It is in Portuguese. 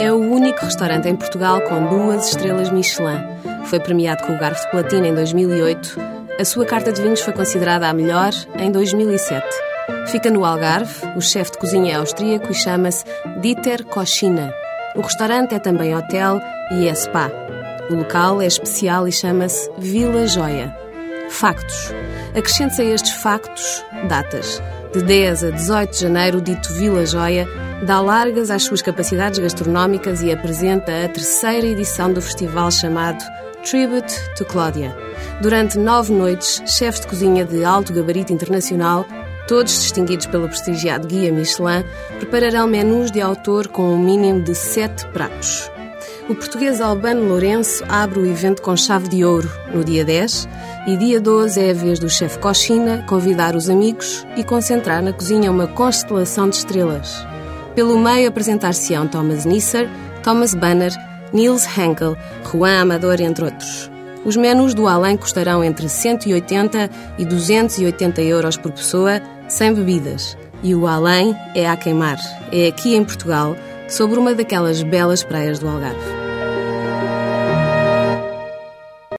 É o único restaurante em Portugal com duas estrelas Michelin. Foi premiado com o Garfo de Platina em 2008. A sua carta de vinhos foi considerada a melhor em 2007. Fica no Algarve, o chefe de cozinha é austríaco e chama-se Dieter Koschina. O restaurante é também hotel e é spa. O local é especial e chama-se Vila Joia. Factos. Acrescente-se a estes factos datas. De 10 a 18 de janeiro, o dito Vila Joia dá largas às suas capacidades gastronómicas e apresenta a terceira edição do festival chamado Tribute to Claudia. Durante nove noites, chefes de cozinha de alto gabarito internacional, todos distinguidos pelo prestigiado Guia Michelin, prepararão menus de autor com um mínimo de sete pratos. O português Albano Lourenço abre o evento com chave de ouro no dia 10 e dia 12 é a vez do chefe Cochina convidar os amigos e concentrar na cozinha uma constelação de estrelas. Pelo meio apresentar-se-ão Thomas Nisser, Thomas Banner, Niels Henkel, Juan Amador, entre outros. Os menus do além custarão entre 180 e 280 euros por pessoa, sem bebidas. E o além é a queimar. É aqui em Portugal, sobre uma daquelas belas praias do Algarve.